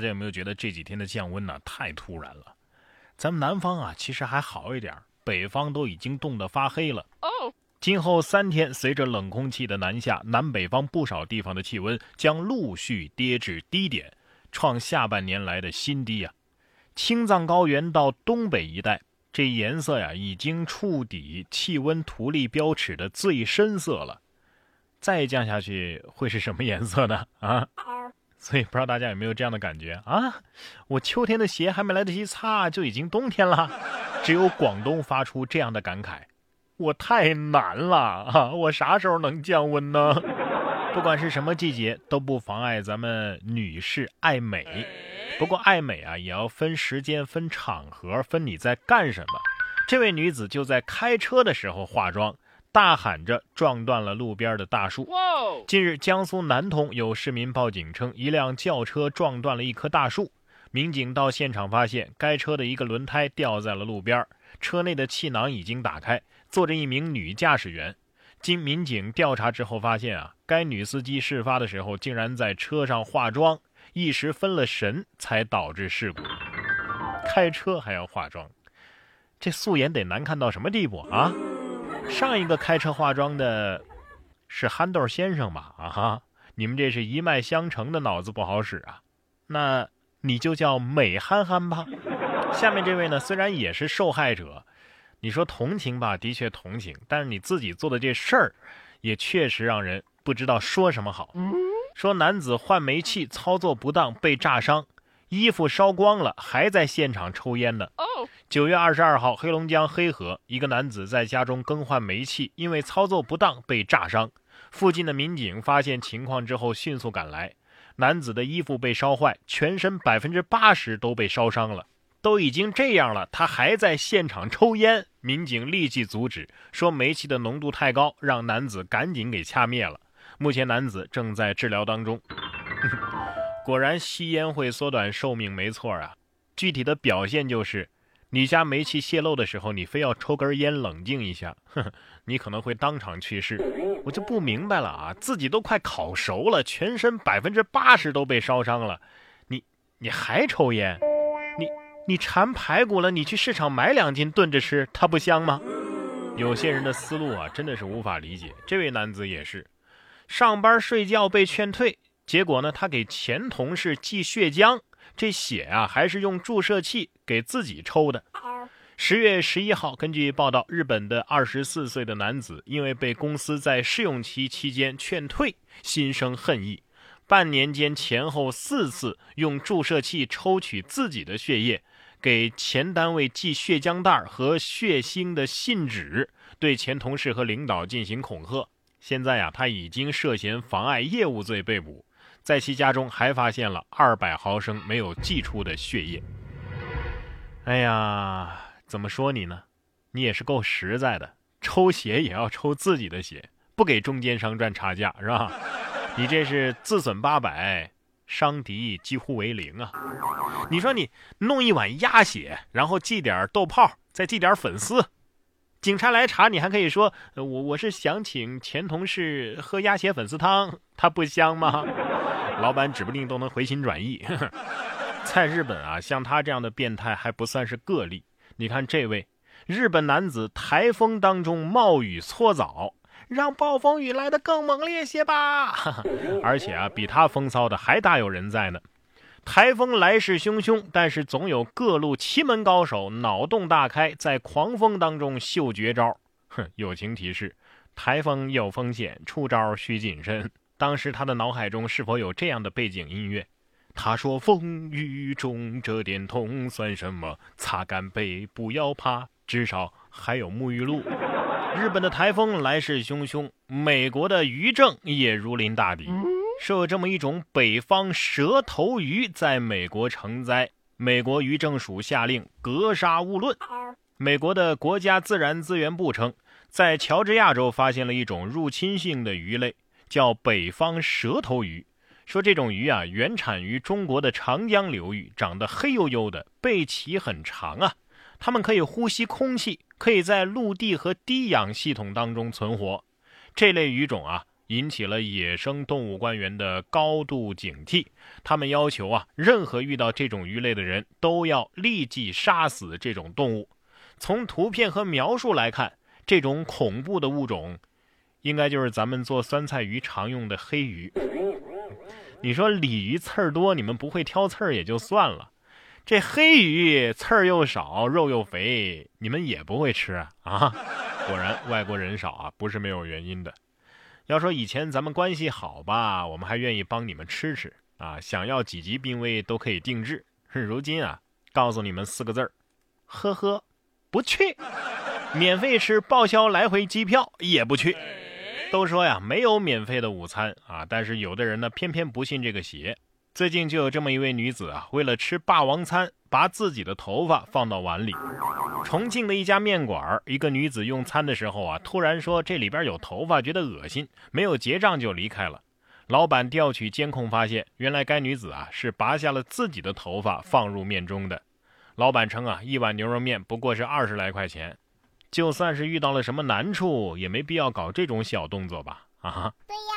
大家有没有觉得这几天的降温呢太突然了？咱们南方啊其实还好一点，北方都已经冻得发黑了。哦，今后三天，随着冷空气的南下，南北方不少地方的气温将陆续跌至低点，创下半年来的新低啊！青藏高原到东北一带，这颜色呀已经触底气温图例标尺的最深色了。再降下去会是什么颜色呢？啊？所以不知道大家有没有这样的感觉啊？我秋天的鞋还没来得及擦，就已经冬天了。只有广东发出这样的感慨：我太难了啊！我啥时候能降温呢？不管是什么季节，都不妨碍咱们女士爱美。不过爱美啊，也要分时间、分场合、分你在干什么。这位女子就在开车的时候化妆。大喊着撞断了路边的大树。近日，江苏南通有市民报警称，一辆轿车撞断了一棵大树。民警到现场发现，该车的一个轮胎掉在了路边，车内的气囊已经打开，坐着一名女驾驶员。经民警调查之后发现啊，该女司机事发的时候竟然在车上化妆，一时分了神，才导致事故。开车还要化妆，这素颜得难看到什么地步啊？上一个开车化妆的，是憨豆先生吧？啊哈，你们这是一脉相承的脑子不好使啊！那你就叫美憨憨吧。下面这位呢，虽然也是受害者，你说同情吧，的确同情，但是你自己做的这事儿，也确实让人不知道说什么好。说男子换煤气操作不当被炸伤。衣服烧光了，还在现场抽烟呢。九月二十二号，黑龙江黑河一个男子在家中更换煤气，因为操作不当被炸伤。附近的民警发现情况之后，迅速赶来。男子的衣服被烧坏，全身百分之八十都被烧伤了。都已经这样了，他还在现场抽烟。民警立即阻止，说煤气的浓度太高，让男子赶紧给掐灭了。目前男子正在治疗当中。果然吸烟会缩短寿命，没错啊。具体的表现就是，你家煤气泄漏的时候，你非要抽根烟冷静一下，你可能会当场去世。我就不明白了啊，自己都快烤熟了，全身百分之八十都被烧伤了，你你还抽烟？你你馋排骨了，你去市场买两斤炖着吃，它不香吗？有些人的思路啊，真的是无法理解。这位男子也是，上班睡觉被劝退。结果呢，他给前同事寄血浆，这血啊还是用注射器给自己抽的。十月十一号，根据报道，日本的二十四岁的男子因为被公司在试用期期间劝退，心生恨意，半年间前后四次用注射器抽取自己的血液，给前单位寄血浆袋和血腥的信纸，对前同事和领导进行恐吓。现在呀，他已经涉嫌妨碍业务罪被捕。在其家中还发现了二百毫升没有寄出的血液。哎呀，怎么说你呢？你也是够实在的，抽血也要抽自己的血，不给中间商赚差价是吧？你这是自损八百，伤敌几乎为零啊！你说你弄一碗鸭血，然后寄点豆泡，再寄点粉丝，警察来查你还可以说我我是想请前同事喝鸭血粉丝汤，它不香吗？老板指不定都能回心转意。在日本啊，像他这样的变态还不算是个例。你看这位日本男子，台风当中冒雨搓澡，让暴风雨来得更猛烈些吧。而且啊，比他风骚的还大有人在呢。台风来势汹汹，但是总有各路奇门高手脑洞大开，在狂风当中秀绝招。哼，友情提示：台风有风险，出招需谨慎。当时他的脑海中是否有这样的背景音乐？他说：“风雨中这点痛算什么？擦干背，不要怕，至少还有沐浴露。”日本的台风来势汹汹，美国的余震也如临大敌。说有这么一种北方蛇头鱼在美国成灾，美国渔政署下令格杀勿论。美国的国家自然资源部称，在乔治亚州发现了一种入侵性的鱼类。叫北方蛇头鱼，说这种鱼啊原产于中国的长江流域，长得黑黝黝的，背鳍很长啊。它们可以呼吸空气，可以在陆地和低氧系统当中存活。这类鱼种啊引起了野生动物官员的高度警惕。他们要求啊，任何遇到这种鱼类的人都要立即杀死这种动物。从图片和描述来看，这种恐怖的物种，应该就是咱们做酸菜鱼常用的黑鱼。你说鲤鱼刺儿多，你们不会挑刺儿也就算了，这黑鱼刺儿又少，肉又肥，你们也不会吃啊？果然外国人少啊，不是没有原因的。要说以前咱们关系好吧，我们还愿意帮你们吃吃啊，想要几级濒危都可以定制。如今啊，告诉你们四个字儿：呵呵，不去。免费吃报销来回机票也不去。都说呀，没有免费的午餐啊，但是有的人呢，偏偏不信这个邪。最近就有这么一位女子啊，为了吃霸王餐，把自己的头发放到碗里。重庆的一家面馆，一个女子用餐的时候啊，突然说这里边有头发，觉得恶心，没有结账就离开了。老板调取监控发现，原来该女子啊是拔下了自己的头发放入面中的。老板称啊，一碗牛肉面不过是二十来块钱。就算是遇到了什么难处，也没必要搞这种小动作吧？啊，对呀。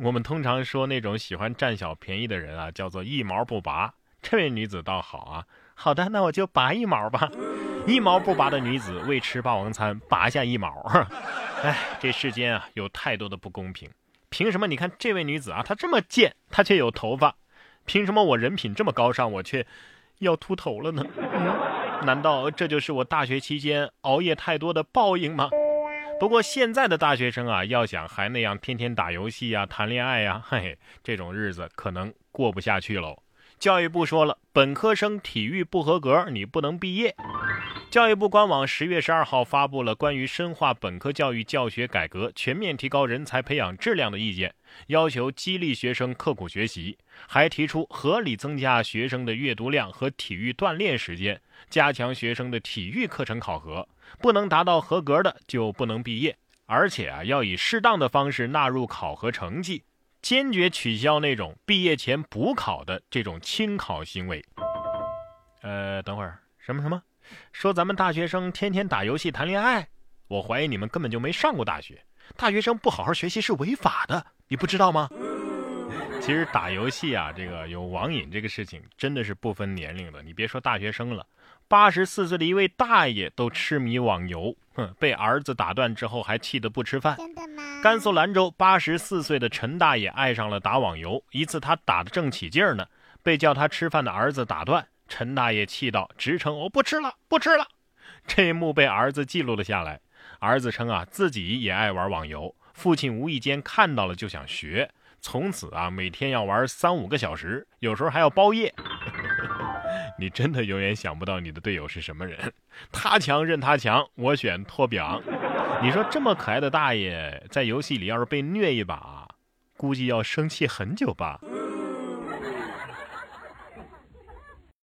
我们通常说那种喜欢占小便宜的人啊，叫做一毛不拔。这位女子倒好啊，好的，那我就拔一毛吧。一毛不拔的女子为吃霸王餐拔下一毛，哎，这世间啊有太多的不公平。凭什么？你看这位女子啊，她这么贱，她却有头发；凭什么我人品这么高尚，我却要秃头了呢？难道这就是我大学期间熬夜太多的报应吗？不过现在的大学生啊，要想还那样天天打游戏呀、谈恋爱呀，嘿嘿，这种日子可能过不下去喽。教育部说了，本科生体育不合格，你不能毕业。教育部官网十月十二号发布了关于深化本科教育教学改革、全面提高人才培养质量的意见，要求激励学生刻苦学习，还提出合理增加学生的阅读量和体育锻炼时间，加强学生的体育课程考核，不能达到合格的就不能毕业，而且啊要以适当的方式纳入考核成绩，坚决取消那种毕业前补考的这种轻考行为。呃，等会儿什么什么？说咱们大学生天天打游戏谈恋爱，我怀疑你们根本就没上过大学。大学生不好好学习是违法的，你不知道吗？其实打游戏啊，这个有网瘾这个事情真的是不分年龄的。你别说大学生了，八十四岁的一位大爷都痴迷网游，哼，被儿子打断之后还气得不吃饭。真的吗？甘肃兰州八十四岁的陈大爷爱上了打网游，一次他打得正起劲儿呢，被叫他吃饭的儿子打断。陈大爷气到：“直称我不吃了，不吃了。”这一幕被儿子记录了下来。儿子称啊，自己也爱玩网游，父亲无意间看到了就想学，从此啊，每天要玩三五个小时，有时候还要包夜。你真的永远想不到你的队友是什么人，他强任他强，我选托比昂。你说这么可爱的大爷，在游戏里要是被虐一把，估计要生气很久吧。